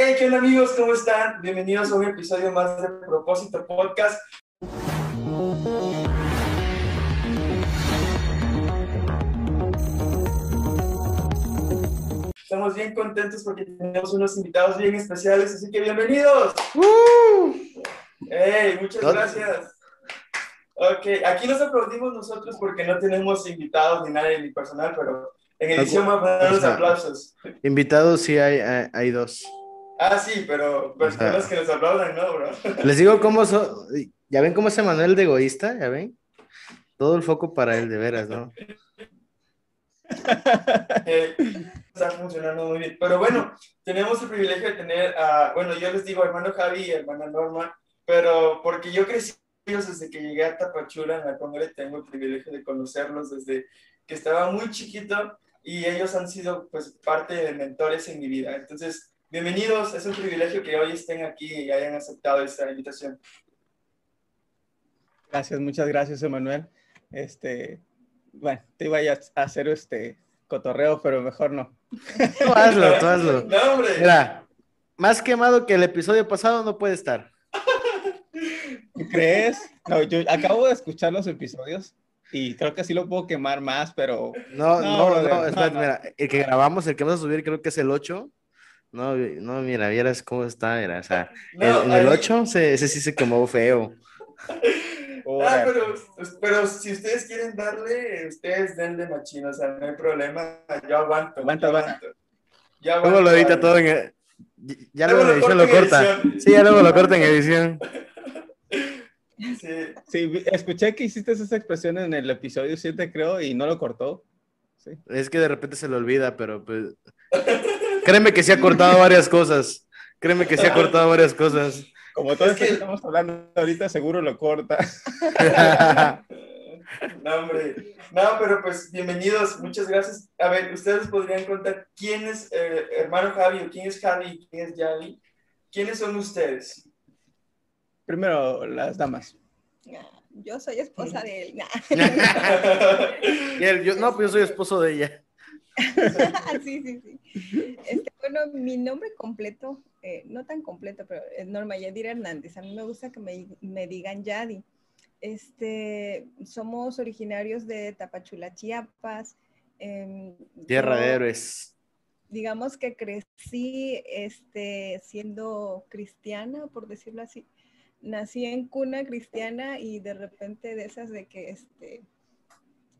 Hey, ¿qué onda amigos? ¿Cómo están? Bienvenidos a un episodio más de Propósito Podcast. Estamos bien contentos porque tenemos unos invitados bien especiales, así que bienvenidos. Hey, muchas gracias. Ok, aquí nos aplaudimos nosotros porque no tenemos invitados ni nadie ni personal, pero en edición vamos a poner los aplausos. Invitados sí hay, hay, dos. Ah, sí, pero personas que nos aplaudan, ¿no, bro? Les digo cómo son. ¿Ya ven cómo es Manuel de egoísta? ¿Ya ven? Todo el foco para él, de veras, ¿no? Eh, está funcionando muy bien. Pero bueno, tenemos el privilegio de tener a, bueno, yo les digo hermano Javi y hermana Norma, pero porque yo crecí desde que llegué a Tapachula, en la Congre, tengo el privilegio de conocerlos desde que estaba muy chiquito y ellos han sido pues parte de mentores en mi vida. Entonces, bienvenidos, es un privilegio que hoy estén aquí y hayan aceptado esta invitación. Gracias, muchas gracias, Emanuel. Este, bueno, te iba a hacer este cotorreo, pero mejor no. Tú hazlo, tú hazlo. No, hombre. Mira, más quemado que el episodio pasado no puede estar. ¿Crees? No, yo acabo de escuchar los episodios y creo que sí lo puedo quemar más, pero... No, no, no, mira, el que grabamos, el que vamos a subir creo que es el 8. No, no, mira, vieras cómo está, mira, o sea, en el 8 ese sí se quemó feo. Ah, pero, pero, si ustedes quieren darle, ustedes denle machino, o sea, no hay problema, yo aguanto. Aguanta, aguanta. Luego lo edita todo en... Ya luego, la edición lo corta. Sí, ya luego lo corta en edición. Sí. sí, escuché que hiciste esa expresión en el episodio 7, creo, y no lo cortó. Sí. Es que de repente se lo olvida, pero pues... Créeme que se ha cortado varias cosas. Créeme que se ha cortado varias cosas. Como todo esto que estamos hablando ahorita, seguro lo corta. No, hombre. No, pero pues bienvenidos, muchas gracias. A ver, ustedes podrían contar quién es eh, hermano Javi o quién es Javi y quién es Yavi. ¿Quiénes son ustedes? Primero, las damas. Yo soy esposa de él. yo, no, pues yo soy esposo de ella. sí, sí, sí. Este, bueno, mi nombre completo, eh, no tan completo, pero es Norma Yadir Hernández. A mí me gusta que me, me digan Yadi. Este, somos originarios de Tapachula, Chiapas. Em, Tierra de héroes. Digamos que crecí este, siendo cristiana, por decirlo así nací en cuna cristiana y de repente de esas de que este,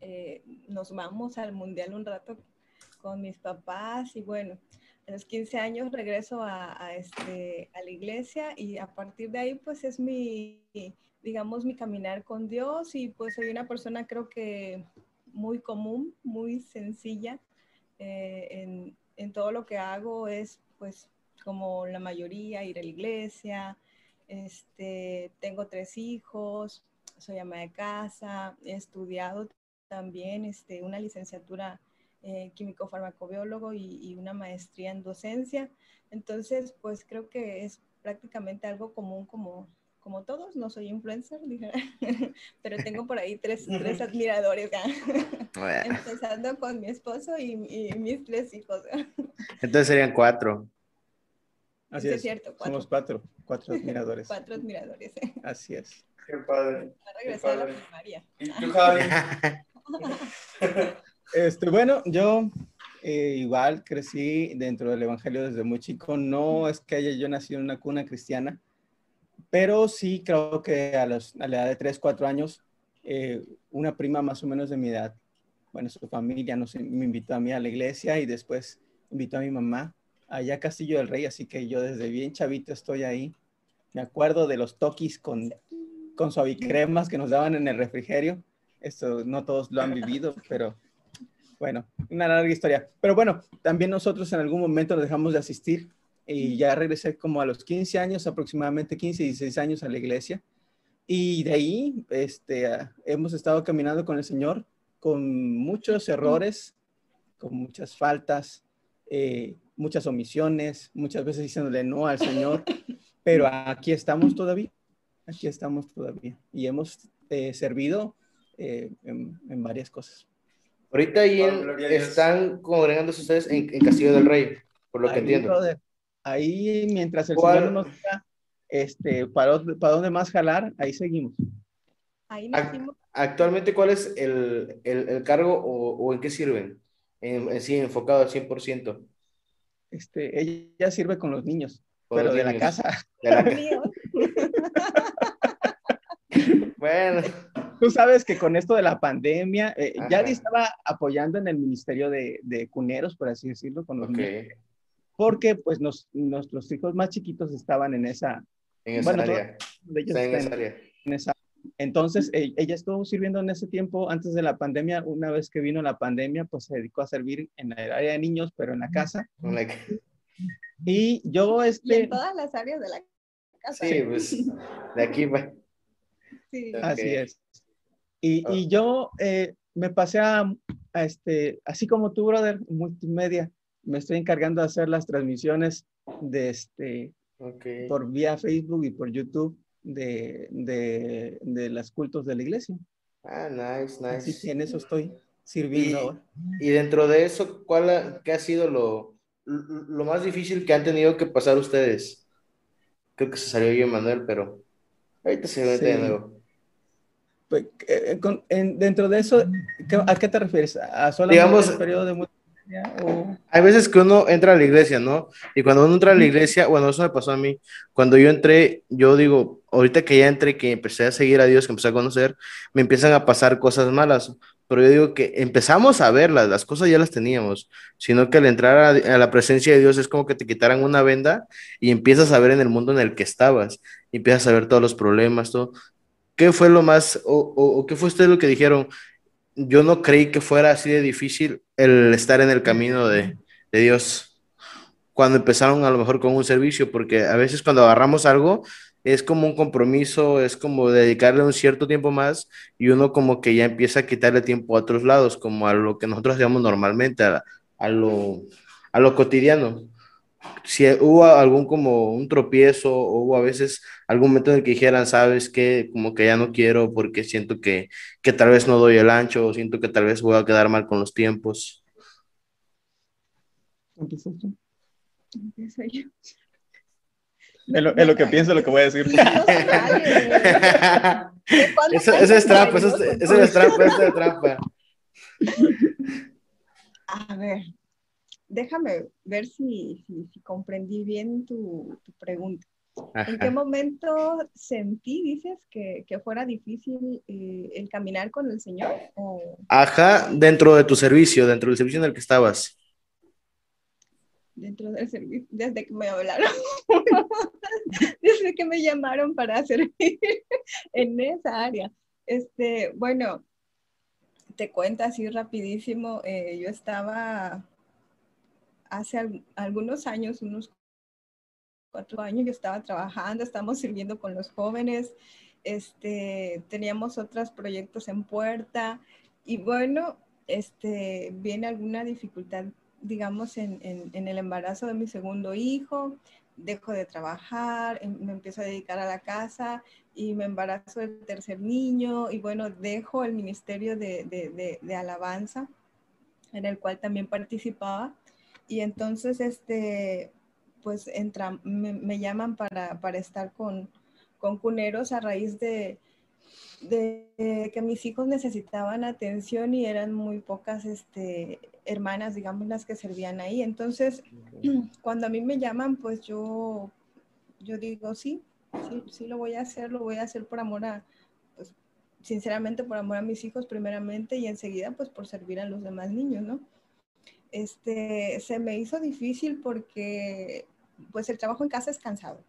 eh, nos vamos al mundial un rato con mis papás y bueno, a los 15 años regreso a, este, a la iglesia y a partir de ahí pues es mi, digamos, mi caminar con Dios y pues soy una persona creo que muy común, muy sencilla. Eh, en, en todo lo que hago es pues como la mayoría, ir a la iglesia, este, tengo tres hijos, soy ama de casa, he estudiado también este, una licenciatura eh, químico farmacobiólogo y, una maestría en docencia. Entonces, pues creo que es prácticamente algo común como, como todos. No soy influencer, pero tengo por ahí tres, tres admiradores, empezando con mi esposo y, y mis tres hijos. Entonces serían cuatro. Así es, cierto. Somos cuatro, cuatro admiradores. cuatro admiradores. Así es. Qué padre. Va a regresar a la primaria. ¿Y tú, Javi? Este, bueno, yo eh, igual crecí dentro del Evangelio desde muy chico. No es que haya yo nacido en una cuna cristiana, pero sí creo que a, los, a la edad de 3, 4 años, eh, una prima más o menos de mi edad, bueno, su familia nos, me invitó a mí a la iglesia y después invitó a mi mamá allá Castillo del Rey, así que yo desde bien chavito estoy ahí. Me acuerdo de los toquis con, con suavicremas que nos daban en el refrigerio. Esto no todos lo han vivido, pero bueno, una larga historia. Pero bueno, también nosotros en algún momento nos dejamos de asistir y ya regresé como a los 15 años, aproximadamente 15, 16 años a la iglesia. Y de ahí este, hemos estado caminando con el Señor con muchos errores, con muchas faltas, eh, muchas omisiones, muchas veces diciéndole no al Señor, pero aquí estamos todavía, aquí estamos todavía y hemos eh, servido eh, en, varias cosas. Ahorita ahí están congregándose ustedes en, Castillo del Rey, por lo que entiendo. ahí mientras el Señor no nos diga este, ¿para, para dónde más jalar, ahí seguimos. Ahí Actualmente, ¿cuál es el, el, el cargo o, o, en qué sirven? En, sí, enfocado al 100%. Este, ella sirve con los niños, pero de la casa. bueno. Tú sabes que con esto de la pandemia, eh, ya estaba apoyando en el Ministerio de, de, Cuneros, por así decirlo, con los niños. Porque pues nos, nuestros hijos más chiquitos estaban en esa... En esa área. en esa área. En esa entonces, e, ella estuvo sirviendo en ese tiempo, antes de la pandemia, una vez que vino la pandemia, pues se dedicó a servir en el área de niños, pero en la casa. Y yo, este... en todas las áreas de la casa. Sí, pues, de aquí va. Sí. Así es. Y, y yo eh, me pasé a, a, este, así como tú, brother, multimedia, me estoy encargando de hacer las transmisiones de este, por vía Facebook y por YouTube de, de, de los cultos de la iglesia. Ah, nice, nice. Así que en eso estoy sirviendo y, Y dentro de eso, ¿cuál ha, qué ha sido lo, lo más difícil que han tenido que pasar ustedes? Creo que se salió yo, Manuel, pero ahorita se ve de nuevo. Pues, eh, dentro de eso, ¿a qué te refieres? ¿A solamente Digamos, el periodo de hay veces que uno entra a la iglesia, ¿no? Y cuando uno entra a la iglesia, bueno, eso me pasó a mí. Cuando yo entré, yo digo, ahorita que ya entré, que empecé a seguir a Dios, que empecé a conocer, me empiezan a pasar cosas malas. Pero yo digo que empezamos a verlas, las cosas ya las teníamos, sino que al entrar a, la presencia de Dios es como que te quitaran una venda y empiezas a ver en el mundo en el que estabas, y empiezas a ver todos los problemas, todo. ¿Qué fue lo más, o, qué fue usted lo que dijeron? yo no creí que fuera así de difícil el estar en el camino de, Dios cuando empezaron a lo mejor con un servicio, porque a veces cuando agarramos algo es como un compromiso, es como dedicarle un cierto tiempo más y uno como que ya empieza a quitarle tiempo a otros lados, como a lo que nosotros hacemos normalmente, a, lo, a lo cotidiano si hubo algún como un tropiezo o hubo a veces algún momento en el que dijeran, sabes que como que ya no quiero porque siento que, que tal vez no doy el ancho o siento que tal vez voy a quedar mal con los tiempos. Es lo, es lo, que pienso, lo que voy a decir. eso, eso, es trampa, eso, eso es trampa, eso es trampa. A ver, déjame ver si, si, comprendí bien tu, pregunta. ¿En qué momento sentí, dices, que, que fuera difícil eh, el caminar con el Señor? Ajá, dentro de tu servicio, dentro del servicio en el que estabas. Dentro del servicio, desde que me hablaron, desde que me llamaron para servir en esa área. Este, bueno, te cuento así rapidísimo, eh, yo estaba hace algunos años, unos cuatro años, yo estaba trabajando, estamos sirviendo con los jóvenes, este, teníamos otros proyectos en puerta y bueno, este, viene alguna dificultad, digamos, en, en, el embarazo de mi segundo hijo, dejo de trabajar, em, me empiezo a dedicar a la casa y me embarazo del tercer niño y bueno, dejo el ministerio de, de, de alabanza en el cual también participaba y entonces, este, pues entra, me, llaman para, para, estar con, con cuneros a raíz de, de, que mis hijos necesitaban atención y eran muy pocas este, hermanas, digamos, las que servían ahí. Entonces, cuando a mí me llaman, pues yo, yo digo, sí, sí, sí lo voy a hacer, lo voy a hacer por amor a, pues, sinceramente por amor a mis hijos primeramente y enseguida, pues por servir a los demás niños, ¿no? Este, se me hizo difícil porque pues el trabajo en casa es cansado.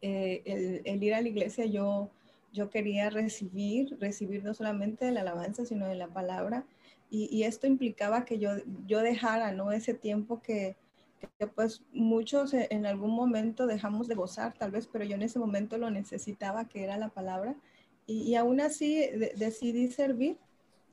Eh, el, ir a la iglesia yo, yo quería recibir, recibir no solamente de la alabanza, sino de la palabra. Y, esto implicaba que yo, yo dejara, ¿no? Ese tiempo que, pues muchos en algún momento dejamos de gozar, tal vez, pero yo en ese momento lo necesitaba, que era la palabra. Y, aún así decidí servir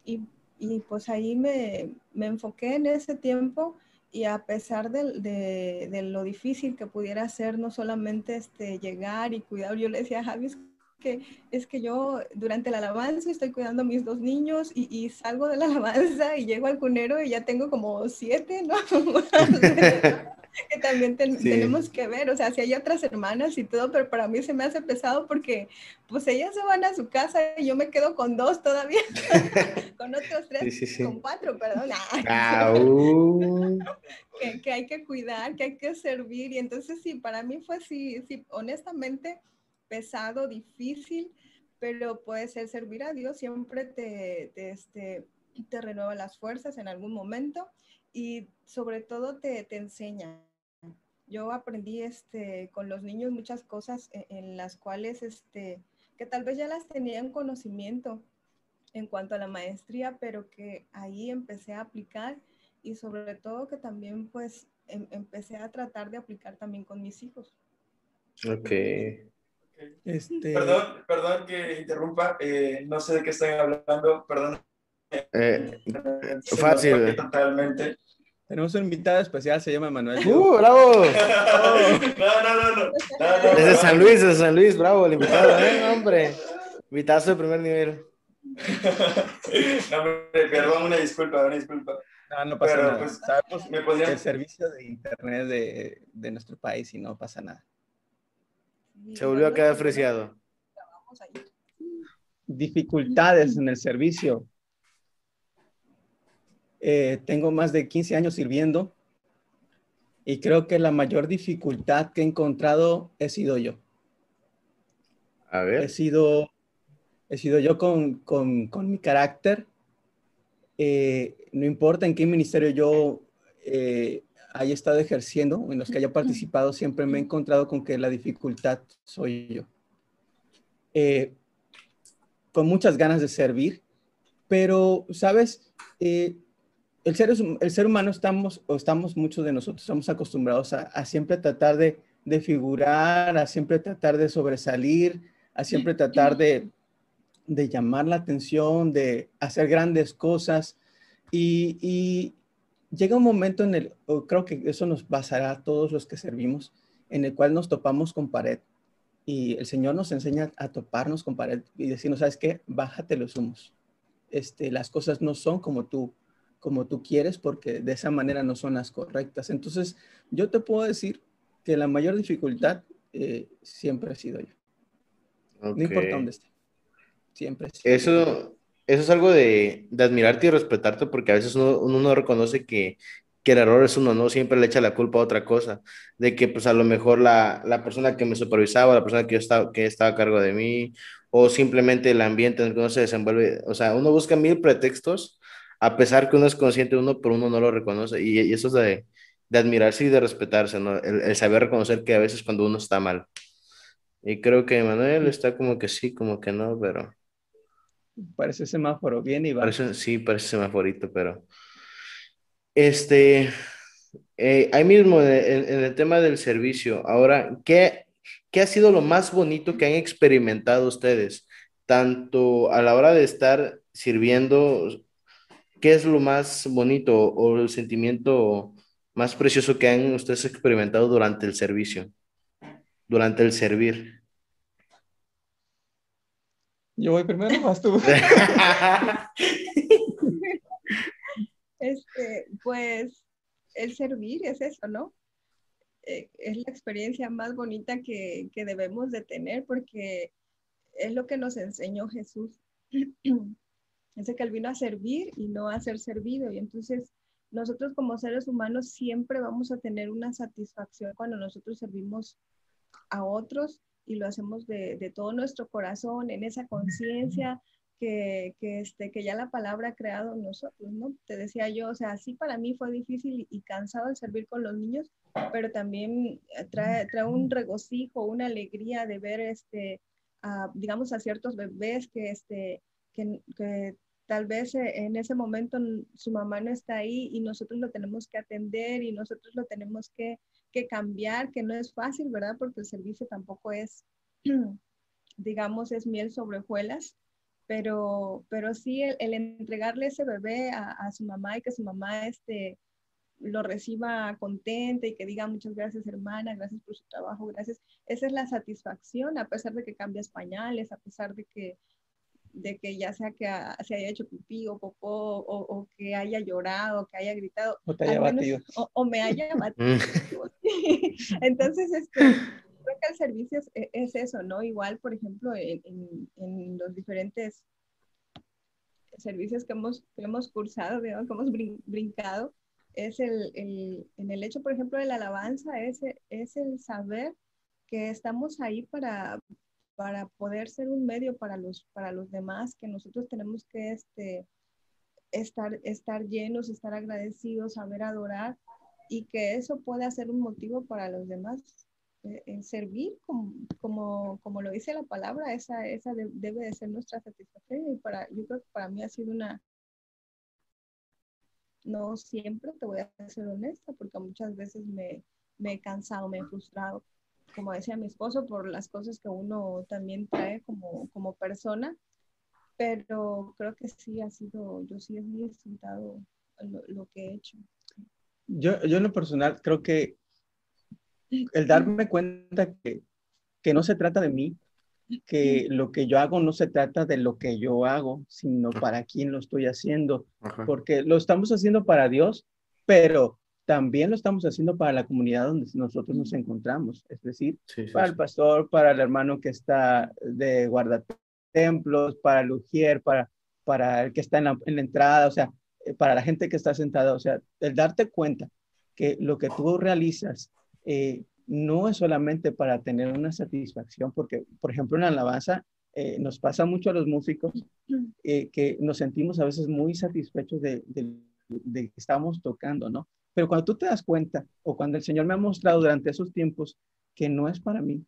y y pues ahí me, me, enfoqué en ese tiempo y a pesar de, de, de, lo difícil que pudiera ser no solamente este, llegar y cuidar, yo le decía a Javi, que es que yo durante la alabanza estoy cuidando a mis dos niños y, y, salgo de la alabanza y llego al cunero y ya tengo como siete, ¿no? que también tenemos que ver, o sea, si hay otras hermanas y todo, pero para mí se me hace pesado porque pues ellas se van a su casa y yo me quedo con dos todavía, con otros tres, con cuatro, perdón. Ah, uh. que, que, hay que cuidar, que hay que servir y entonces sí, para mí fue sí, sí, honestamente pesado, difícil, pero puede ser servir a Dios siempre te, te, este, te renueva las fuerzas en algún momento y sobre todo te, te enseña. Yo aprendí este, con los niños muchas cosas en, en, las cuales este, que tal vez ya las tenía en conocimiento en cuanto a la maestría, pero que ahí empecé a aplicar y sobre todo que también pues em, empecé a tratar de aplicar también con mis hijos. Ok. Este... Perdón, perdón que interrumpa, eh, no sé de qué están hablando, perdón. Eh, fácil. Totalmente. Tenemos un invitado especial, se llama Manuel. ¡Uh, bravo! no, no, no, no, no. Desde San Luis, desde San Luis, bravo, el invitado, ¿eh? Hombre, invitado de primer nivel. no, perdón, una disculpa, una disculpa. No, no pasa nada. Pues, Sabemos me podrían... el servicio de internet de, de, nuestro país y no pasa nada. Se volvió a quedar freciado. Dificultades en el servicio. Eh, tengo más de 15 años sirviendo y creo que la mayor dificultad que he encontrado he sido yo. A ver. He sido, he sido yo con, con, con mi carácter. Eh, no importa en qué ministerio yo eh, haya estado ejerciendo, en los que haya participado, siempre me he encontrado con que la dificultad soy yo. Eh, con muchas ganas de servir, pero, ¿sabes? El ser, el ser humano estamos, o estamos muchos de nosotros, estamos acostumbrados a, siempre tratar de, figurar, a siempre tratar de sobresalir, a siempre tratar de, llamar la atención, de hacer grandes cosas. Y, llega un momento en el, creo que eso nos pasará a todos los que servimos, en el cual nos topamos con pared. Y el Señor nos enseña a toparnos con pared y decirnos, ¿sabes qué? Bájate los humos. Este, las cosas no son como tú como tú quieres porque de esa manera no son las correctas. Entonces, yo te puedo decir que la mayor dificultad eh, siempre ha sido yo. No importa dónde esté. Siempre. Eso, eso es algo de, de, admirarte y respetarte porque a veces uno, uno no reconoce que, que, el error es uno, ¿no? Siempre le echa la culpa a otra cosa. De que pues a lo mejor la, la persona que me supervisaba, la persona que, yo estaba, que estaba a cargo de mí, o simplemente el ambiente en el que uno se desenvuelve. O sea, uno busca mil pretextos a pesar que uno es consciente de uno, pero uno no lo reconoce. Y, eso es de, de, admirarse y de respetarse, ¿no? El, saber reconocer que a veces cuando uno está mal. Y creo que Manuel está como que sí, como que no, pero... Parece semáforo, bien y va. Parece, sí, parece semáforito, pero... Este, eh, ahí mismo en, en, el tema del servicio, ahora, ¿qué, ¿qué ha sido lo más bonito que han experimentado ustedes? Tanto a la hora de estar sirviendo ¿qué es lo más bonito o el sentimiento más precioso que han ustedes experimentado durante el servicio, durante el servir? Yo voy primero, vas tú. este, pues el servir es eso, ¿no? Eh, es la experiencia más bonita que, que debemos de tener porque es lo que nos enseñó Jesús. Dice que Él vino a servir y no a ser servido. Y entonces nosotros como seres humanos siempre vamos a tener una satisfacción cuando nosotros servimos a otros y lo hacemos de, de todo nuestro corazón, en esa conciencia que, que, este, que ya la palabra ha creado en nosotros, ¿no? Te decía yo, o sea, sí para mí fue difícil y cansado el servir con los niños, pero también trae, trae un regocijo, una alegría de ver, este, a, digamos, a ciertos bebés que, este, que, tal vez eh, en ese momento su mamá no está ahí y nosotros lo tenemos que atender y nosotros lo tenemos que, que cambiar, que no es fácil, ¿verdad? Porque el servicio tampoco es, digamos, es miel sobre hojuelas, pero, pero sí el, entregarle ese bebé a, a, su mamá y que su mamá este, lo reciba contenta y que diga muchas gracias hermana, gracias por su trabajo, gracias. Esa es la satisfacción, a pesar de que cambias pañales, a pesar de que de que ya sea que se haya hecho pipí o popó o, que haya llorado, o que haya gritado. O te haya batido. O, me haya batido. Entonces, este, creo que el servicio es, eso, ¿no? Igual, por ejemplo, en, en, los diferentes servicios que hemos, que hemos cursado, digamos, que hemos brincado, es el, el, en el hecho, por ejemplo, de la alabanza, es, es el saber que estamos ahí para, para poder ser un medio para los, para los demás, que nosotros tenemos que este, estar, estar llenos, estar agradecidos, saber adorar y que eso pueda ser un motivo para los demás. Eh, en servir, como, como, como, lo dice la palabra, esa, esa debe de ser nuestra satisfacción y para, yo creo que para mí ha sido una, no siempre, te voy a ser honesta, porque muchas veces me, me he cansado, me he frustrado, como decía mi esposo, por las cosas que uno también trae como, como persona, pero creo que sí ha sido, yo sí he disfrutado lo, lo que he hecho. Yo, yo en lo personal creo que el darme cuenta que, que no se trata de mí, que lo que yo hago no se trata de lo que yo hago, sino para quién lo estoy haciendo, porque lo estamos haciendo para Dios, pero también lo estamos haciendo para la comunidad donde nosotros nos encontramos, es decir, para el pastor, para el hermano que está de guardatemplos, para el ujier, para, para el que está en la, en la entrada, o sea, eh, para la gente que está sentada, o sea, el darte cuenta que lo que tú realizas eh, no es solamente para tener una satisfacción, porque, por ejemplo, en la alabanza eh, nos pasa mucho a los músicos que nos sentimos a veces muy satisfechos de, de, de que estamos tocando, ¿no? Pero cuando tú te das cuenta, o cuando el Señor me ha mostrado durante esos tiempos que no es para mí,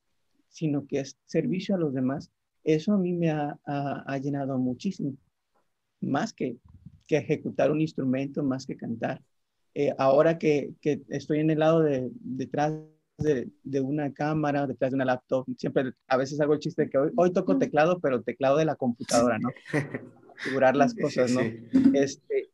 sino que es servicio a los demás, eso a mí me ha, llenado muchísimo. Más que, que, ejecutar un instrumento, más que cantar. Eh, ahora que, que, estoy en el lado de detrás de, de, una cámara, detrás de una laptop, siempre a veces hago el chiste de que hoy, hoy toco teclado, pero teclado de la computadora, ¿no? Figurar las cosas, ¿no? Este,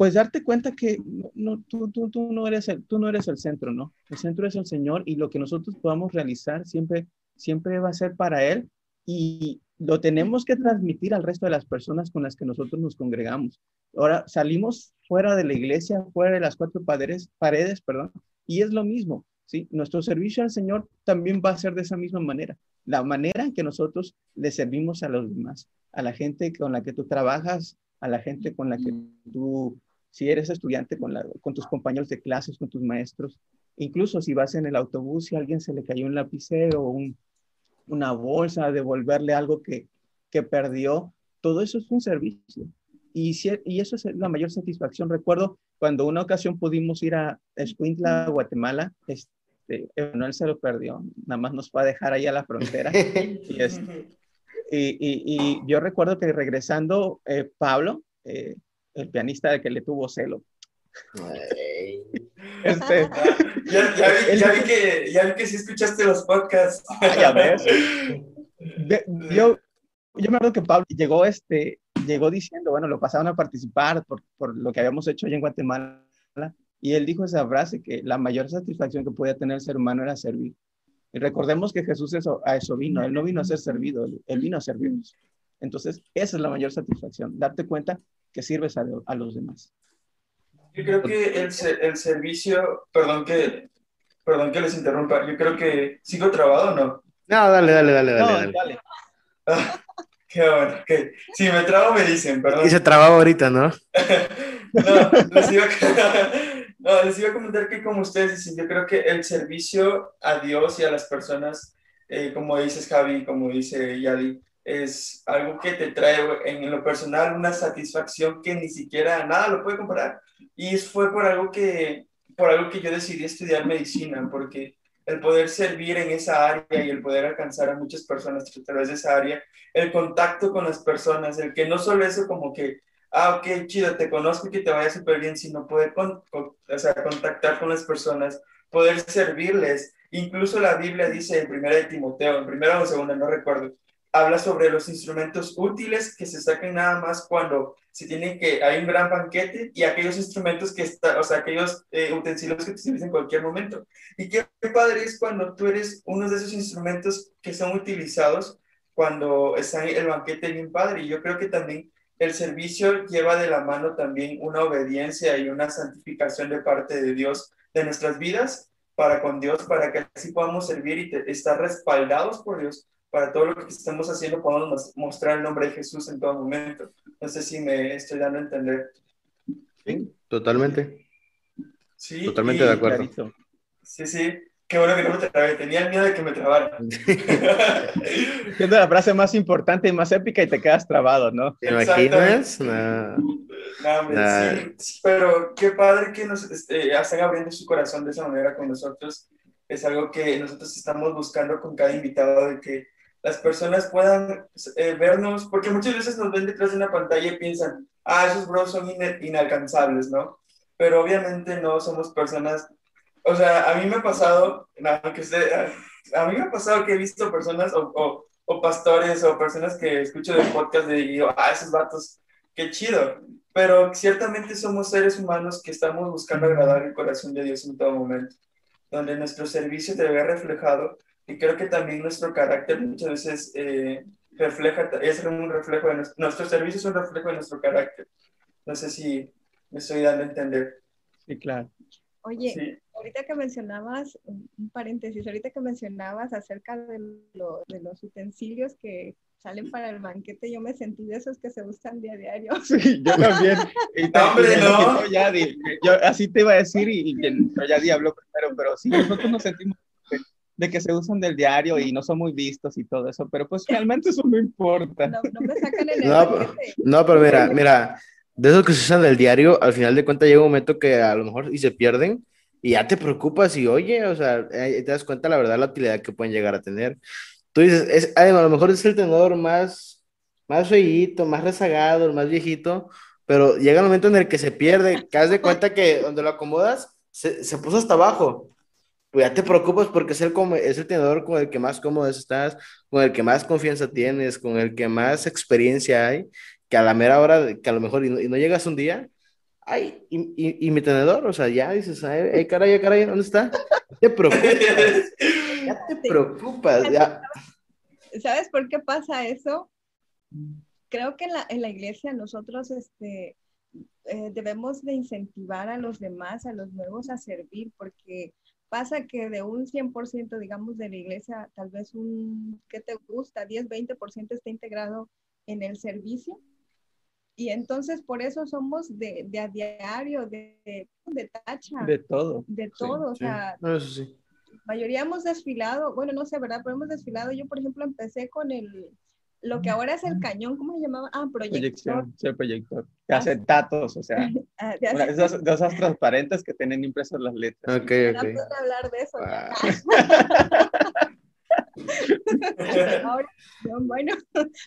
pues darte cuenta que no, tú, tú, tú, no eres el, tú no eres el centro, ¿no? El centro es el Señor y lo que nosotros podamos realizar siempre, siempre va a ser para Él y lo tenemos que transmitir al resto de las personas con las que nosotros nos congregamos. Ahora salimos fuera de la iglesia, fuera de las cuatro paredes, paredes perdón, y es lo mismo, ¿sí? Nuestro servicio al Señor también va a ser de esa misma manera, la manera en que nosotros le servimos a los demás, a la gente con la que tú trabajas, a la gente con la que tú si eres estudiante con, la, con tus compañeros de clases, con tus maestros, incluso si vas en el autobús y a alguien se le cayó un lapicero o un, una bolsa, devolverle algo que, que perdió, todo eso es un servicio. Y, y eso es la mayor satisfacción. Recuerdo cuando una ocasión pudimos ir a Escuintla, Guatemala, este, Emanuel se lo perdió, nada más nos fue a dejar ahí a la frontera. Este, y, y, y, yo recuerdo que regresando, eh, Pablo, eh, el pianista de que le tuvo celo. Este, ya, ya, vi, que, ya vi que sí escuchaste los podcasts. ya ves. Yo, yo me acuerdo que Pablo llegó, este, llegó diciendo, bueno, lo pasaron a participar por, por lo que habíamos hecho allá en Guatemala, y él dijo esa frase, que la mayor satisfacción que podía tener el ser humano era servir. Y recordemos que Jesús eso, a eso vino, él no vino a ser servido, él vino a servirnos. Entonces, esa es la mayor satisfacción, darte cuenta que sirves a, a los demás. Yo creo que el, el, servicio, perdón que, perdón que les interrumpa, yo creo que sigo trabado o no. No, dale, dale, dale, dale. dale. Ah, qué bueno, que si me trabo me dicen, perdón. Y se trababa ahorita, ¿no? no, les iba, a, no, les iba a comentar que como ustedes dicen, yo creo que el servicio a Dios y a las personas, eh, como dices Javi, como dice Yadi, es algo que te trae en lo personal una satisfacción que ni siquiera nada lo puede comparar. Y fue por algo que, por algo que yo decidí estudiar medicina, porque el poder servir en esa área y el poder alcanzar a muchas personas a través de esa área, el contacto con las personas, el que no solo eso como que, ah, ok, chido, te conozco y que te vaya súper bien, sino poder con, o sea, contactar con las personas, poder servirles. Incluso la Biblia dice en primera de Timoteo, en primera o segunda, no recuerdo, habla sobre los instrumentos útiles que se saquen nada más cuando se tiene que, hay un gran banquete y aquellos instrumentos que están, o sea, aquellos eh, utensilios que te sirven en cualquier momento. Y qué padre es cuando tú eres uno de esos instrumentos que son utilizados cuando está el banquete bien padre. Y yo creo que también el servicio lleva de la mano también una obediencia y una santificación de parte de Dios de nuestras vidas para con Dios, para que así podamos servir y estar respaldados por Dios para todo lo que estamos haciendo, podamos mostrar el nombre de Jesús en todo momento. No sé si me estoy dando a entender. Sí, totalmente. Sí, totalmente de acuerdo. Sí, sí. Qué bueno que no me trabé. Tenía miedo de que me trabara. Siendo la frase más importante y más épica y te quedas trabado, ¿no? ¿Te imaginas? No. sí, pero qué padre que nos este, estén abriendo su corazón de esa manera con nosotros. Es algo que nosotros estamos buscando con cada invitado, de que las personas puedan eh, vernos, porque muchas veces nos ven detrás de una pantalla y piensan, ah, esos bros son inalcanzables, ¿no? Pero obviamente no somos personas, o sea, a mí me ha pasado, que a mí me ha pasado que he visto personas o, o, o pastores o personas que escucho de podcast y digo, ah, esos vatos, qué chido. Pero ciertamente somos seres humanos que estamos buscando agradar el corazón de Dios en todo momento, donde nuestro servicio debe ver reflejado y creo que también nuestro carácter muchas veces eh, refleja, es un reflejo de nuestro, nuestro servicio es un reflejo de nuestro carácter. No sé si me estoy dando a entender. Sí, claro. Oye, ahorita que mencionabas, un paréntesis, ahorita que mencionabas acerca de, de los utensilios que salen para el banquete, yo me sentí de esos que se usan día a diario. Sí, yo también. ¡Hombre, no! Ya yo así te iba a decir y, y ya diablo primero, pero sí, nosotros nos sentimos de que se usan del diario y no son muy vistos y todo eso, pero pues realmente eso no importa. No, me sacan el no, no, pero mira, mira, de esos que se usan del diario, al final de cuentas llega un momento que a lo mejor y se pierden y ya te preocupas y oye, o sea, te das cuenta la verdad la utilidad que pueden llegar a tener. Tú dices, es, a lo mejor es el tenedor más, más feíto, más rezagado, más viejito, pero llega el momento en el que se pierde, que das de cuenta que donde lo acomodas se, se puso hasta abajo pues ya te preocupas porque es el, es el tenedor con el que más cómodo estás, con el que más confianza tienes, con el que más experiencia hay, que a la mera hora, que a lo mejor y no, llegas un día, ay, y, y, mi tenedor, o sea, ya dices, ay, caray, caray, ¿dónde está? Te preocupas, ya te preocupas, ya. ¿Sabes por qué pasa eso? Creo que en la, en la iglesia nosotros, este, eh, debemos de incentivar a los demás, a los nuevos a servir, porque pasa que de un 100%, digamos, de la iglesia, tal vez un, ¿qué te gusta? 10, 20% está integrado en el servicio. Y entonces por eso somos de, de a diario, de, de, tacha. De todo. De todo, o sea. Eso sí. mayoría hemos desfilado, bueno, no sé, ¿verdad? Pero hemos desfilado. Yo, por ejemplo, empecé con el, lo que ahora es el cañón, ¿cómo se llamaba? Ah, proyector. Proyección, sí, proyector. Que hace datos, o sea, ah, esas, de esas transparentes que tienen impresas las letras. Ok, ok. No hablar de eso. Ah. ahora, bueno,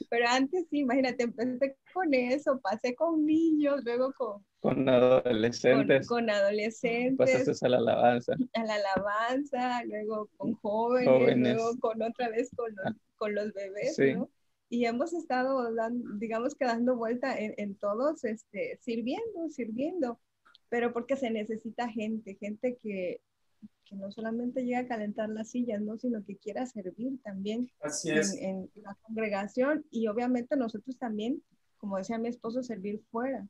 pero antes sí, imagínate, empecé con eso, pasé con niños, luego con... Con adolescentes. Con, adolescentes. Pasaste a la alabanza. A la alabanza, luego con jóvenes, luego con otra vez con los, con los bebés, sí. ¿no? Y hemos estado, digamos que dando vuelta en, todos, este, sirviendo, sirviendo, pero porque se necesita gente, gente que, que, no solamente llega a calentar las sillas, ¿no? sino que quiera servir también En, la congregación y obviamente nosotros también, como decía mi esposo, servir fuera.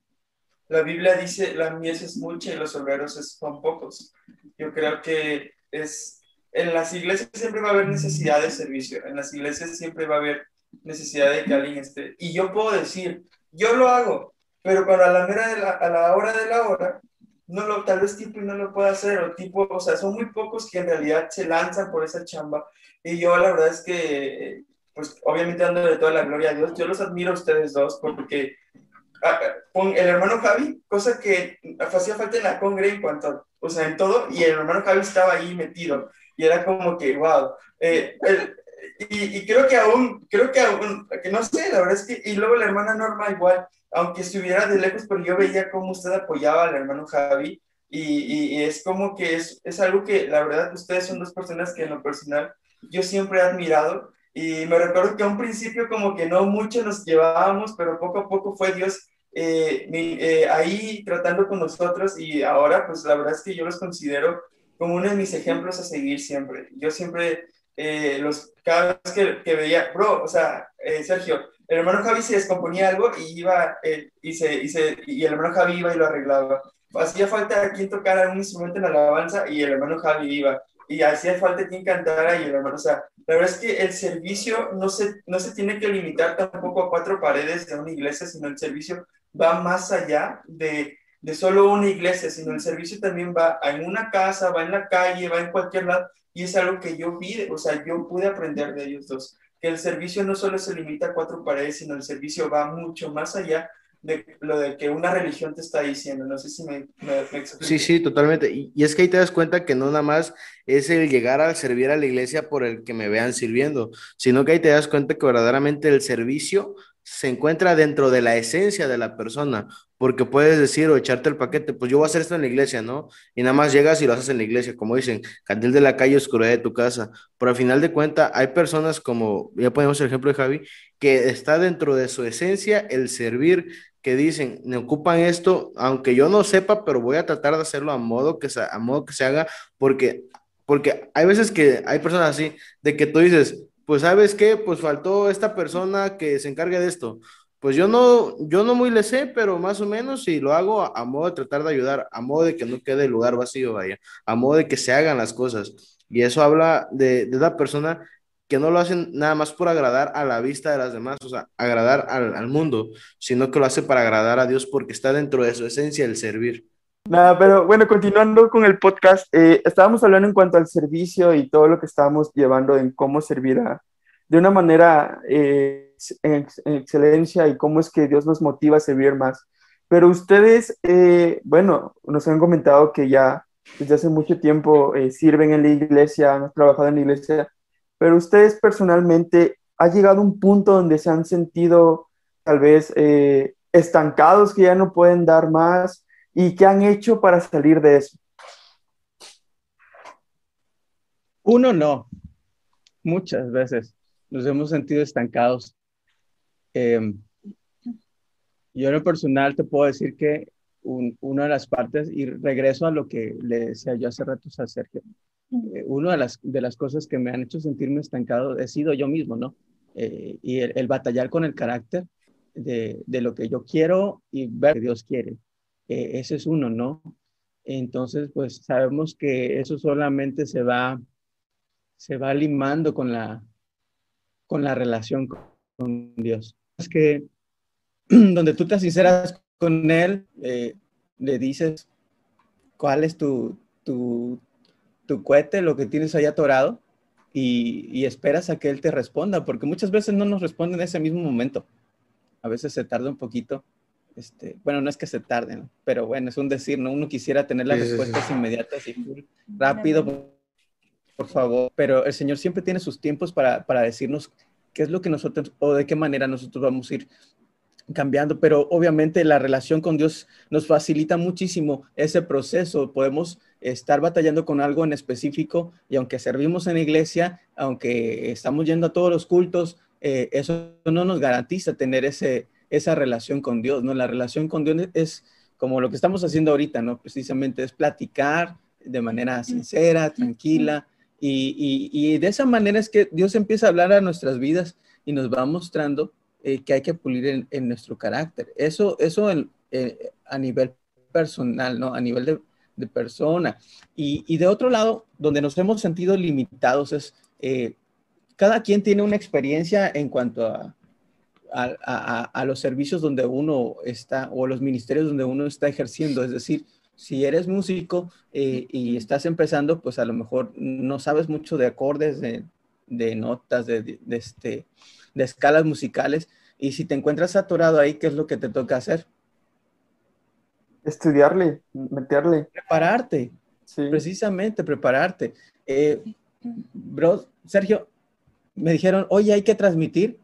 La Biblia dice, la mies es mucha y los obreros son pocos. Yo creo que es, en las iglesias siempre va a haber necesidad de servicio, en las iglesias siempre va a haber necesidad de que alguien esté. Y yo puedo decir, yo lo hago, pero cuando a la, mera de la, a la hora de la hora, no lo, tal vez tipo no lo pueda hacer, o tipo, o sea, son muy pocos que en realidad se lanzan por esa chamba. Y yo la verdad es que, pues obviamente dándole toda la gloria a Dios, yo los admiro a ustedes dos porque ah, con el hermano Javi, cosa que hacía falta en la congre en cuanto, o sea, en todo, y el hermano Javi estaba ahí metido. Y era como que, wow, eh, el, y, creo que aún, creo que aún, que no sé, la verdad es que, y luego la hermana Norma igual, aunque estuviera de lejos, pero yo veía cómo usted apoyaba al hermano Javi, y, y, es como que es, es algo que, la verdad, ustedes son dos personas que en lo personal yo siempre he admirado, y me recuerdo que a un principio como que no mucho nos llevábamos, pero poco a poco fue Dios eh, eh, ahí tratando con nosotros, y ahora pues la verdad es que yo los considero como uno de mis ejemplos a seguir siempre. Yo siempre eh, los, cada vez que, que, veía, bro, o sea, eh, Sergio, el hermano Javi se descomponía algo y iba, eh, y, se, y, el hermano Javi iba y lo arreglaba. Hacía falta quien tocara un instrumento en la alabanza y el hermano Javi iba. Y hacía falta quien cantara y el hermano, o sea, la verdad es que el servicio no se, no se tiene que limitar tampoco a cuatro paredes de una iglesia, sino el servicio va más allá de, de solo una iglesia, sino el servicio también va en una casa, va en la calle, va en cualquier lado, y es algo que yo vi, o sea, yo pude aprender de ellos dos, que el servicio no solo se limita a cuatro paredes, sino el servicio va mucho más allá de lo de que una religión te está diciendo. No sé si me, me, Sí, sí, totalmente. Y, y, es que ahí te das cuenta que no nada más es el llegar a servir a la iglesia por el que me vean sirviendo, sino que ahí te das cuenta que verdaderamente el servicio se encuentra dentro de la esencia de la persona, porque puedes decir o echarte el paquete, pues yo voy a hacer esto en la iglesia, ¿no? Y nada más llegas y lo haces en la iglesia, como dicen, candil de la calle, oscuridad de tu casa. Pero al final de cuentas, hay personas como, ya ponemos el ejemplo de Javi, que está dentro de su esencia el servir, que dicen, me ocupan esto, aunque yo no sepa, pero voy a tratar de hacerlo a modo que se, a modo que se haga, porque, porque hay veces que hay personas así, de que tú dices, pues sabes qué, pues faltó esta persona que se encargue de esto. Pues yo no, yo no muy le sé, pero más o menos si lo hago a, modo de tratar de ayudar, a modo de que no quede el lugar vacío, vaya, a modo de que se hagan las cosas. Y eso habla de, de la persona que no lo hacen nada más por agradar a la vista de las demás, o sea, agradar al mundo, sino que lo hace para agradar a Dios porque está dentro de su esencia el servir. Nada, pero bueno, continuando con el podcast, eh, estábamos hablando en cuanto al servicio y todo lo que estábamos llevando en cómo servir de una manera eh, en, en, excelencia y cómo es que Dios nos motiva a servir más. Pero ustedes, eh, bueno, nos han comentado que ya desde hace mucho tiempo eh, sirven en la iglesia, han trabajado en la iglesia, pero ustedes personalmente, ¿ha llegado un punto donde se han sentido tal vez eh, estancados, que ya no pueden dar más? ¿Y qué han hecho para salir de eso? Uno no. Muchas veces nos hemos sentido estancados. Eh, yo en lo personal te puedo decir que un, una de las partes, y regreso a lo que le decía yo hace rato a Sergio, eh, una de las, de las cosas que me han hecho sentirme estancado he sido yo mismo, ¿no? Eh, y el, el, batallar con el carácter de, de, lo que yo quiero y ver que Dios quiere. Eh, ese es uno, ¿no? Entonces, pues sabemos que eso solamente se va, se va limando con la, con la relación con, Dios. Es que donde tú te sinceras con Él, eh, le dices cuál es tu, tu, tu cohete, lo que tienes ahí atorado, y, y, esperas a que Él te responda, porque muchas veces no nos responde en ese mismo momento. A veces se tarda un poquito este, bueno, no es que se tarden, pero bueno, es un decir, ¿no? Uno quisiera tener las sí, respuestas sí. inmediatas y rápido, por, por, favor, pero el Señor siempre tiene sus tiempos para, para decirnos qué es lo que nosotros o de qué manera nosotros vamos a ir cambiando, pero obviamente la relación con Dios nos facilita muchísimo ese proceso. Podemos estar batallando con algo en específico y aunque servimos en la iglesia, aunque estamos yendo a todos los cultos, eh, eso no nos garantiza tener ese, esa relación con Dios, ¿no? La relación con Dios es como lo que estamos haciendo ahorita, ¿no? Precisamente es platicar de manera sincera, tranquila, y, y, y de esa manera es que Dios empieza a hablar a nuestras vidas y nos va mostrando eh, que hay que pulir en, en, nuestro carácter. Eso, eso en, eh, a nivel personal, ¿no? A nivel de, de persona. Y, y, de otro lado, donde nos hemos sentido limitados es, eh, cada quien tiene una experiencia en cuanto a, a, a, a, los servicios donde uno está o los ministerios donde uno está ejerciendo. Es decir, si eres músico eh, y estás empezando, pues a lo mejor no sabes mucho de acordes, de, de notas, de, de, de, este, de escalas musicales. Y si te encuentras atorado ahí, ¿qué es lo que te toca hacer? Estudiarle, meterle. Prepararte. Sí. Precisamente, prepararte. Eh, bro, Sergio, me dijeron, oye, hay que transmitir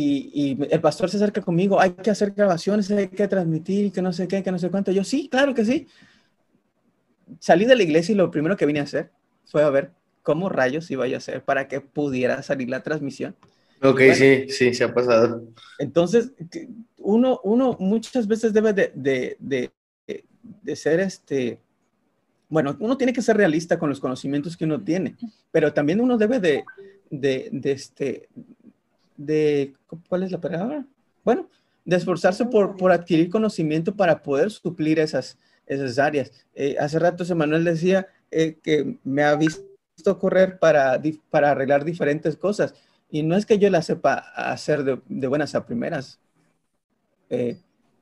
y, y, el pastor se acerca conmigo, hay que hacer grabaciones, hay que transmitir, que no sé qué, que no sé cuánto. Yo, sí, claro que sí. Salí de la iglesia y lo primero que vine a hacer fue a ver cómo rayos iba a hacer para que pudiera salir la transmisión. Ok, bueno, sí, sí, se ha pasado. Entonces, uno, uno muchas veces debe de, de, de, de ser este, bueno, uno tiene que ser realista con los conocimientos que uno tiene, pero también uno debe de, de, de este, de, ¿cuál es la palabra? Bueno, de esforzarse por, por adquirir conocimiento para poder suplir esas, esas áreas. Eh, hace rato Emanuel decía eh, que me ha visto correr para, para arreglar diferentes cosas y no es que yo la sepa hacer de, de buenas a primeras. Eh,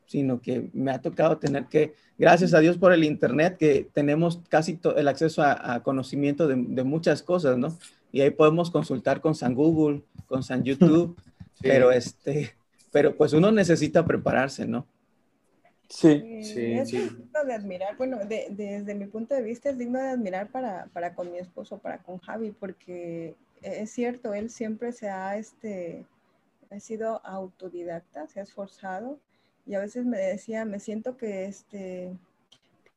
sino que me ha tocado tener que, gracias a Dios por el Internet, que tenemos casi el acceso a, conocimiento de, muchas cosas, ¿no? Y ahí podemos consultar con San Google, con San YouTube, pero este, pero pues uno necesita prepararse, ¿no? Sí, sí, es digno de admirar, bueno, desde mi punto de vista es digno de admirar para, para con mi esposo, para con Javi, porque es cierto, él siempre se ha, este, ha sido autodidacta, se ha esforzado y a veces me decía, me siento que este,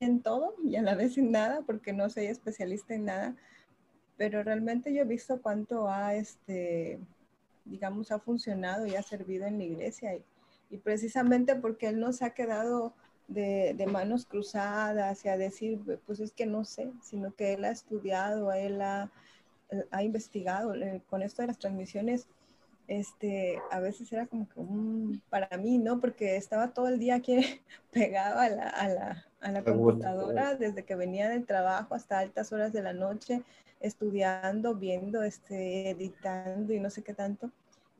en todo y a la vez sin nada, porque no soy especialista en nada, pero realmente yo he visto cuánto ha, este, digamos, ha funcionado y ha servido en la iglesia. Y, y precisamente porque él no se ha quedado de, de, manos cruzadas y a decir, pues es que no sé, sino que él ha estudiado, él ha, ha investigado. Eh, con esto de las transmisiones, este, a veces era como que un, para mí, ¿no? Porque estaba todo el día aquí pegado a la, a la, a la computadora, desde que venía del trabajo hasta altas horas de la noche, estudiando, viendo, este, editando y no sé qué tanto.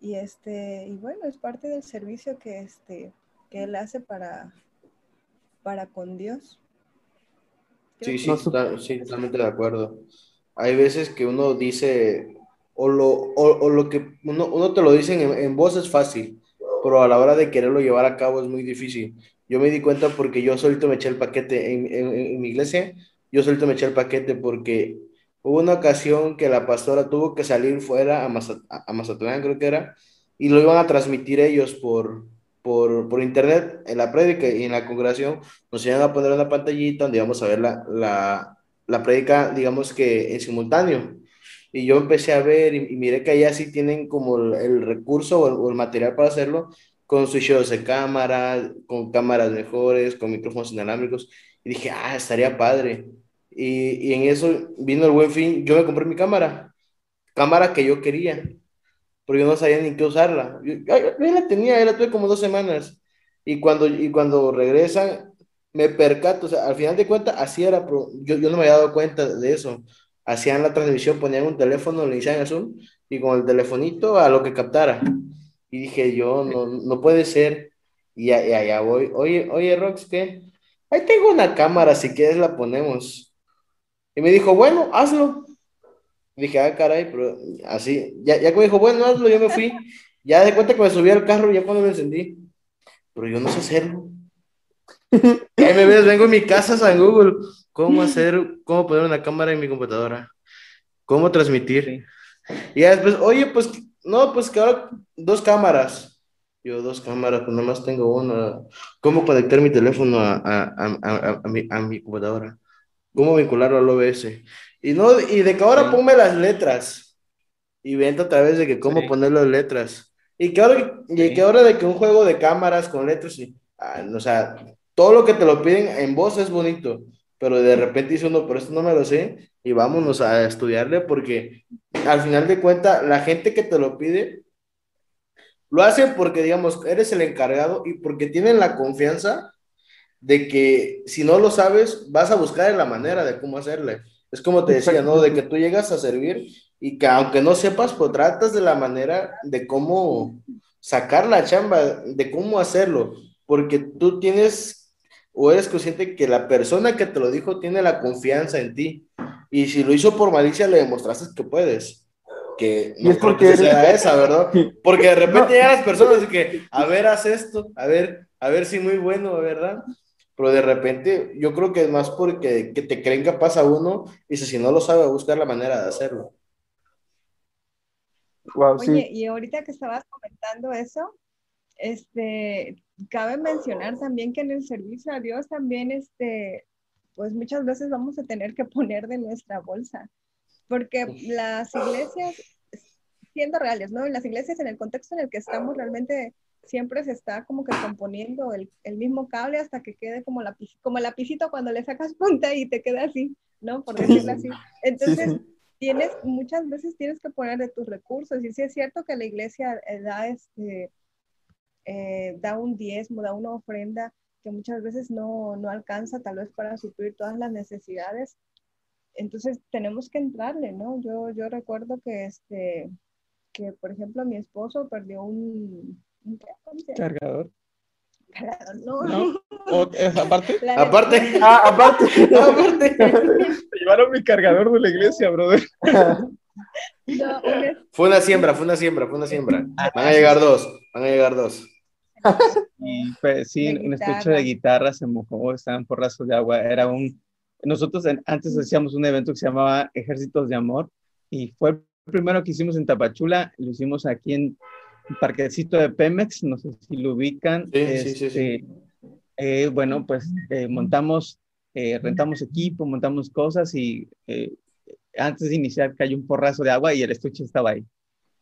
Y, este, y bueno, es parte del servicio que, este, que él hace para, para con Dios. sí, sí, sí, totalmente de acuerdo. Hay veces que uno dice, o lo, o, lo que uno, uno, te lo dicen en, voz es fácil, pero a la hora de quererlo llevar a cabo es muy difícil. Yo me di cuenta porque yo solito me eché el paquete en, en, mi iglesia, yo solito me eché el paquete porque hubo una ocasión que la pastora tuvo que salir fuera a, a Mazatlán, creo que era, y lo iban a transmitir ellos por, por, por, internet en la prédica y en la congregación nos iban a poner una pantallita donde íbamos a ver la, la, la prédica, digamos que en simultáneo. Y yo empecé a ver y, miré que allá sí tienen como el, recurso o el, material para hacerlo, con switches de cámara, con cámaras mejores, con micrófonos inalámbricos. Y dije, ah, estaría padre. Y, y en eso vino el buen fin, yo me compré mi cámara, cámara que yo quería, pero yo no sabía ni qué usarla. Yo, yo, la tenía, ya la tuve como dos semanas. Y cuando, y cuando regresan, me percato, o sea, al final de cuentas, así era, pero yo, yo no me había dado cuenta de eso hacían la transmisión, ponían un teléfono, le iniciaban Zoom y con el telefonito a lo que captara. Y dije yo, no, no puede ser. Y allá, voy, oye, oye, Rox, ¿qué? Ahí tengo una cámara, si quieres la ponemos. Y me dijo, bueno, hazlo. dije, ah, caray, pero así, ya, ya me dijo, bueno, hazlo, yo me fui. Ya de cuenta que me subí al carro ya cuando me encendí. Pero yo no sé hacerlo. Ahí me ves, vengo en mi casa San Google cómo hacer, cómo poner una cámara en mi computadora, cómo transmitir. Y después, oye, pues, no, pues que ahora dos cámaras. Yo dos cámaras, pues nomás tengo una. ¿Cómo conectar mi teléfono a, a, a, a mi, mi, computadora? ¿Cómo vincularlo al OBS? Y, no, y de que ahora ponme las letras. Y vente a través de que cómo poner las letras. Y que ahora, y que ahora de que un juego de cámaras con letras, y, ah, o sea, todo lo que te lo piden en voz es bonito pero de repente dice uno, pero esto no me lo sé, y vámonos a estudiarle, porque al final de cuentas, la gente que te lo pide, lo hace porque, digamos, eres el encargado y porque tienen la confianza de que si no lo sabes, vas a buscar la manera de cómo hacerle. Es como te decía, ¿no? De que tú llegas a servir y que aunque no sepas, pues tratas de la manera de cómo sacar la chamba, de cómo hacerlo, porque tú tienes o eres consciente que la persona que te lo dijo tiene la confianza en ti. Y si lo hizo por malicia, le demostraste que puedes. Que no es porque sea esa, ¿verdad? Porque de repente ya las personas que, a ver, haz esto, a ver, a ver si muy bueno, ¿verdad? Pero de repente yo creo que es más porque que te creen capaz a uno y si no lo sabe, buscar la manera de hacerlo. Oye, y ahorita que estabas comentando eso, este, cabe mencionar también que en el servicio a Dios también, este, pues muchas veces vamos a tener que poner de nuestra bolsa, porque las iglesias, siendo reales, ¿no? Las iglesias en el contexto en el que estamos realmente siempre se está como que componiendo el, el mismo cable hasta que quede como, la, como el lapicito cuando le sacas punta y te queda así, ¿no? Por decirlo así. Entonces, tienes, muchas veces tienes que poner de tus recursos. Y sí es cierto que la iglesia da, este, eh, da un diezmo, da una ofrenda que muchas veces no, no alcanza tal vez para suplir todas las necesidades. Entonces tenemos que entrarle, ¿no? Yo, yo recuerdo que, este, que, por ejemplo, mi esposo perdió un, un cargador. Cargador, no. aparte? Aparte, ah, aparte, aparte. Llevaron mi cargador de la iglesia, brother. No, Fue una siembra, fue una siembra, fue una siembra. Van a llegar dos, van a llegar dos. Y pues, sí, un estuche de guitarra se mojó, estaban porrazos de agua. Era un. Nosotros en- antes hacíamos un evento que se llamaba Ejércitos de Amor y fue el primero que hicimos en Tapachula. Lo hicimos aquí en un parquecito de Pemex, no sé si lo ubican. Sí, sí, sí, sí. Este, eh, bueno, pues eh, montamos, eh, rentamos equipo, montamos cosas y eh, antes de iniciar cayó un porrazo de agua y el estuche estaba ahí.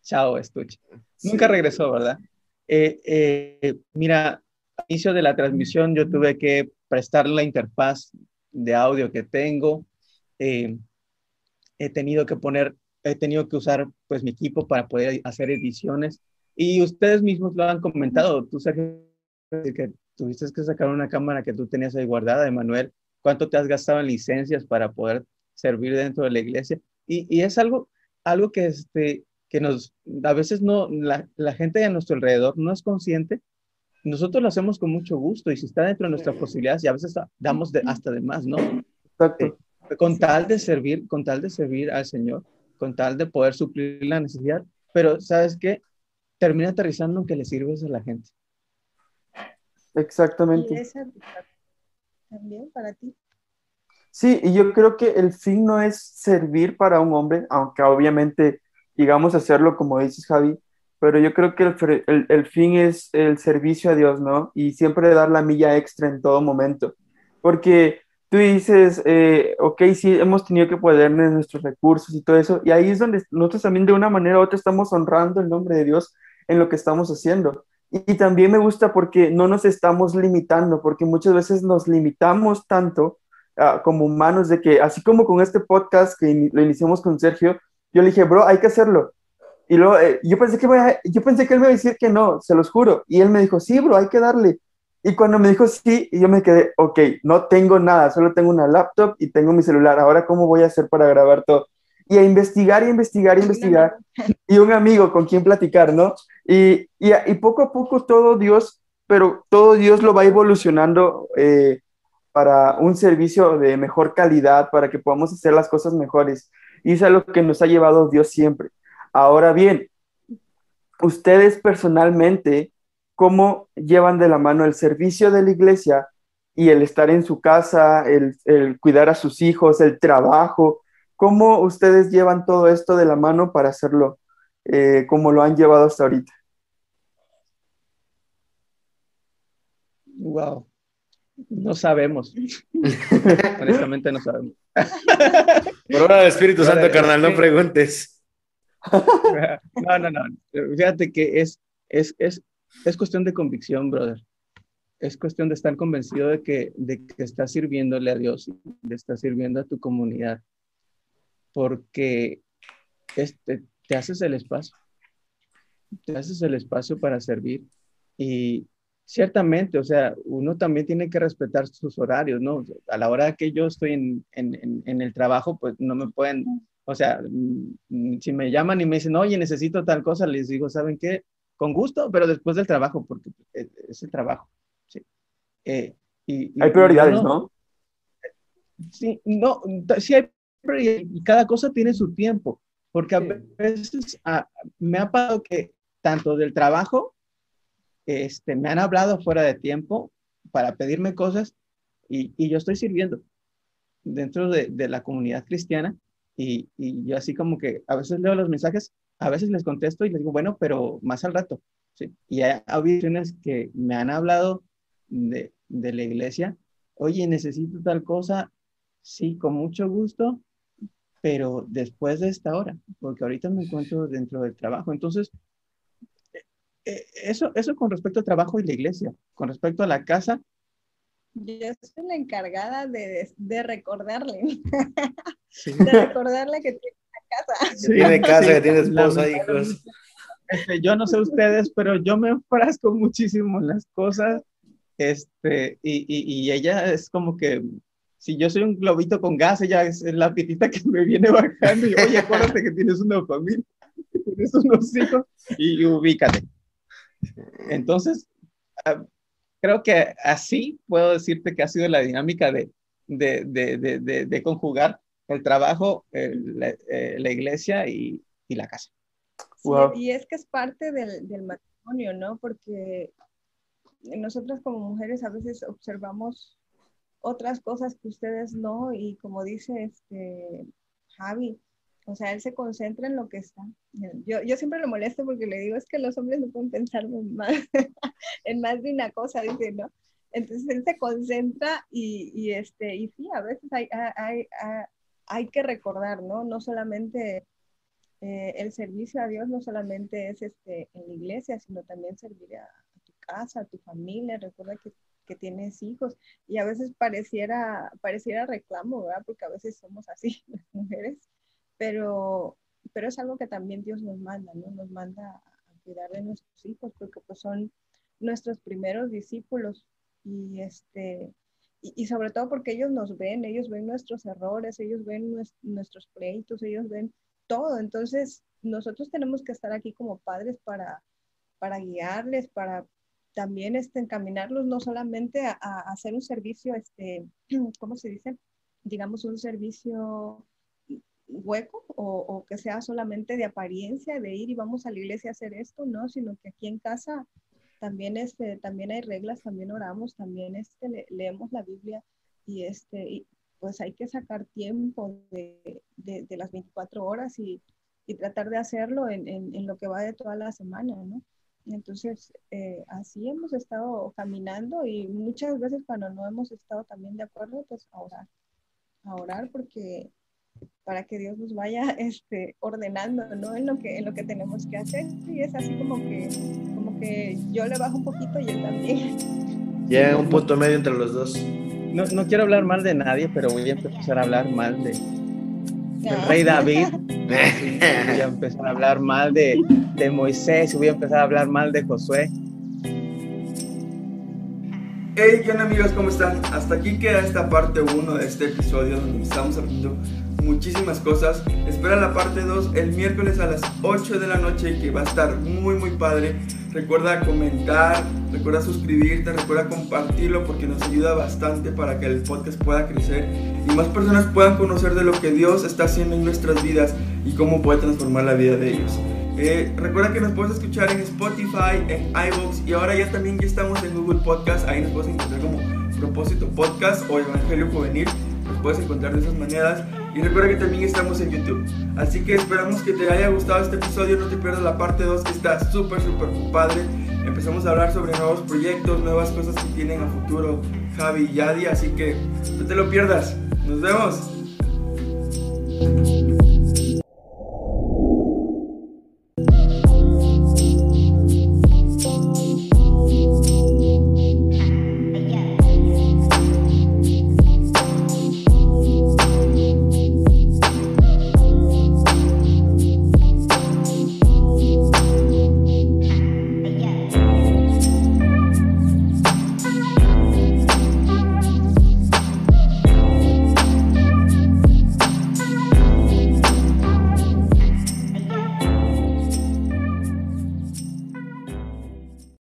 Chao, estuche. Nunca regresó, ¿verdad? Eh, eh, mira, al inicio de la transmisión yo tuve que prestar la interfaz de audio que tengo. Eh, he tenido que poner, he tenido que usar pues mi equipo para poder hacer ediciones. Y ustedes mismos lo han comentado. Tú, Sergio, que tuviste que sacar una cámara que tú tenías ahí guardada, Emanuel. ¿Cuánto te has gastado en licencias para poder servir dentro de la iglesia? Y, y es algo, algo que, este, que nos, a veces no, la, la gente a nuestro alrededor no es consciente. Nosotros lo hacemos con mucho gusto y si está dentro de nuestras posibilidades y a veces damos de, hasta de más, ¿no? Exacto. con tal de servir, con tal de servir al Señor, con tal de poder suplir la necesidad, pero ¿sabes qué? Termina aterrizando en que le sirves a la gente. Exactamente. Y esa también para ti. Sí, y yo creo que el fin no es servir para un hombre, aunque obviamente llegamos a hacerlo como dices, Javi, pero yo creo que el, fin es el servicio a Dios, ¿no? Y siempre dar la milla extra en todo momento. Porque tú dices, eh, ok, sí, hemos tenido que ponerle nuestros recursos y todo eso, y ahí es donde nosotros también de una manera u otra estamos honrando el nombre de Dios en lo que estamos haciendo. Y, también me gusta porque no nos estamos limitando, porque muchas veces nos limitamos tanto ah, como humanos de que, así como con este podcast que lo iniciamos con Sergio, yo le dije, bro, hay que hacerlo. Y luego eh, yo, pensé que a- yo pensé que él me iba a decir que no, se los juro. Y él me dijo, sí, bro, hay que darle. Y cuando me dijo sí, yo me quedé, ok, no tengo nada, solo tengo una laptop y tengo mi celular. Ahora, ¿cómo voy a hacer para grabar todo? Y a investigar y investigar y investigar. Y un amigo con quien platicar, ¿no? Y, y, y poco a poco todo Dios, pero todo Dios lo va evolucionando eh, para un servicio de mejor calidad, para que podamos hacer las cosas mejores. Y es lo que nos ha llevado Dios siempre. Ahora bien, ustedes personalmente, ¿cómo llevan de la mano el servicio de la iglesia y el estar en su casa, el, el cuidar a sus hijos, el trabajo? ¿Cómo ustedes llevan todo esto de la mano para hacerlo eh, como lo han llevado hasta ahorita? Wow. No sabemos. Honestamente no sabemos. Por obra del Espíritu Santo, carnal, no preguntes. No, no, no. Fíjate que es, es, es, es cuestión de convicción, brother. Es cuestión de estar convencido de que, de que estás sirviéndole a Dios, de estás sirviendo a tu comunidad, porque este, te haces el espacio, te haces el espacio para servir y ciertamente, o sea, uno también tiene que respetar sus horarios, ¿no? A la hora que yo estoy en, en, en, en el trabajo, pues no me pueden, o sea, mm, si me llaman y me dicen, oye, necesito tal cosa, les digo, ¿saben qué? Con gusto, pero después del trabajo, porque es, es el trabajo. Sí. Eh, y, y- Hay prioridades, ¿no? Sí, no, sí hay prioridades, y cada cosa tiene su tiempo, porque a Sí. veces ah, me ha pasado que tanto del trabajo, este, me han hablado fuera de tiempo para pedirme cosas y, yo estoy sirviendo dentro de, la comunidad cristiana y, yo así como que a veces leo los mensajes, a veces les contesto y les digo, bueno, pero más al rato. ¿sí? Y hay ocasiones que me han hablado de, de la iglesia, oye, necesito tal cosa, sí, con mucho gusto, pero después de esta hora, porque ahorita me encuentro dentro del trabajo. Entonces, eso, eso con respecto al trabajo y la iglesia. Con respecto a la casa. Yo soy la encargada de, de recordarle. De recordarle que tiene casa. Que tiene casa, que tiene esposa, hijos. Este, yo no sé ustedes, pero yo me enfrasco muchísimo en las cosas. Este, y, y, y ella es como que si yo soy un globito con gas, ella es la pitita que me viene bajando y oye, acuérdate que tienes una familia, que tienes unos hijos y ubícate. Entonces, ah, creo que así puedo decirte que ha sido la dinámica de, de, de, de, de conjugar el trabajo, el, la, eh, la, iglesia y, y la casa. Sí, y es que es parte del, del matrimonio, ¿no? Porque nosotras como mujeres a veces observamos otras cosas que ustedes no, y como dice este Javi, o sea, él se concentra en lo que está. Yo, yo siempre lo molesto porque le digo, es que los hombres no pueden pensar en más, en más de una cosa, dice, ¿no? Entonces él se concentra y, y, este, y sí, a veces hay, hay, hay, que recordar, ¿no? No solamente eh, el servicio a Dios, no solamente es este, en la iglesia, sino también servir a, a tu casa, a tu familia. Recuerda que que tienes hijos y a veces pareciera, pareciera reclamo, ¿verdad? Porque a veces somos así las mujeres, pero, pero es algo que también Dios nos manda, ¿no? Nos manda a cuidar de nuestros hijos porque pues son nuestros primeros discípulos y este y, sobre todo porque ellos nos ven, ellos ven nuestros errores, ellos ven nuestros pleitos, ellos ven todo. Entonces, nosotros tenemos que estar aquí como padres para, para guiarles, para, también este, encaminarlos no solamente a, a, hacer un servicio, este, ¿cómo se dice? Digamos, un servicio hueco o, o, que sea solamente de apariencia, de ir y vamos a la iglesia a hacer esto, no, sino que aquí en casa también, este, también hay reglas, también oramos, también este, le, leemos la Biblia y, este, y pues hay que sacar tiempo de, de, las 24 horas y, y, tratar de hacerlo en, en, en, lo que va de toda la semana, ¿no? Entonces, eh, así hemos estado caminando y muchas veces cuando no hemos estado también de acuerdo, pues a orar, a orar porque para que Dios nos vaya este, ordenando ¿no? en, lo que, en lo que tenemos que hacer. Y es así como que, como que yo le bajo un poquito y él también. Llega un punto medio entre los dos. No, no quiero hablar mal de nadie, pero voy a empezar a hablar mal de, el rey David. voy a empezar a hablar mal de, de Moisés, voy a empezar a hablar mal de Josué. Hey, ¿qué onda amigos? ¿Cómo están? Hasta aquí queda esta parte 1 de este episodio donde estamos aprendiendo muchísimas cosas. Espera la parte 2 el miércoles a las 8 de la noche que va a estar muy muy padre. Recuerda comentar, recuerda suscribirte, recuerda compartirlo porque nos ayuda bastante para que el podcast pueda crecer y más personas puedan conocer de lo que Dios está haciendo en nuestras vidas y cómo puede transformar la vida de ellos. Eh, recuerda que nos puedes escuchar en Spotify, en iVoox y ahora ya también ya estamos en Google Podcast. Ahí nos puedes encontrar como Propósito Podcast o Evangelio Juvenil. Nos puedes encontrar de esas maneras. Y recuerda que también estamos en YouTube. Así que esperamos que te haya gustado este episodio. No te pierdas la parte 2 que está súper, súper padre. Empezamos a hablar sobre nuevos proyectos, nuevas cosas que tienen a futuro Javi y Yadi. Así que no te lo pierdas. Nos vemos.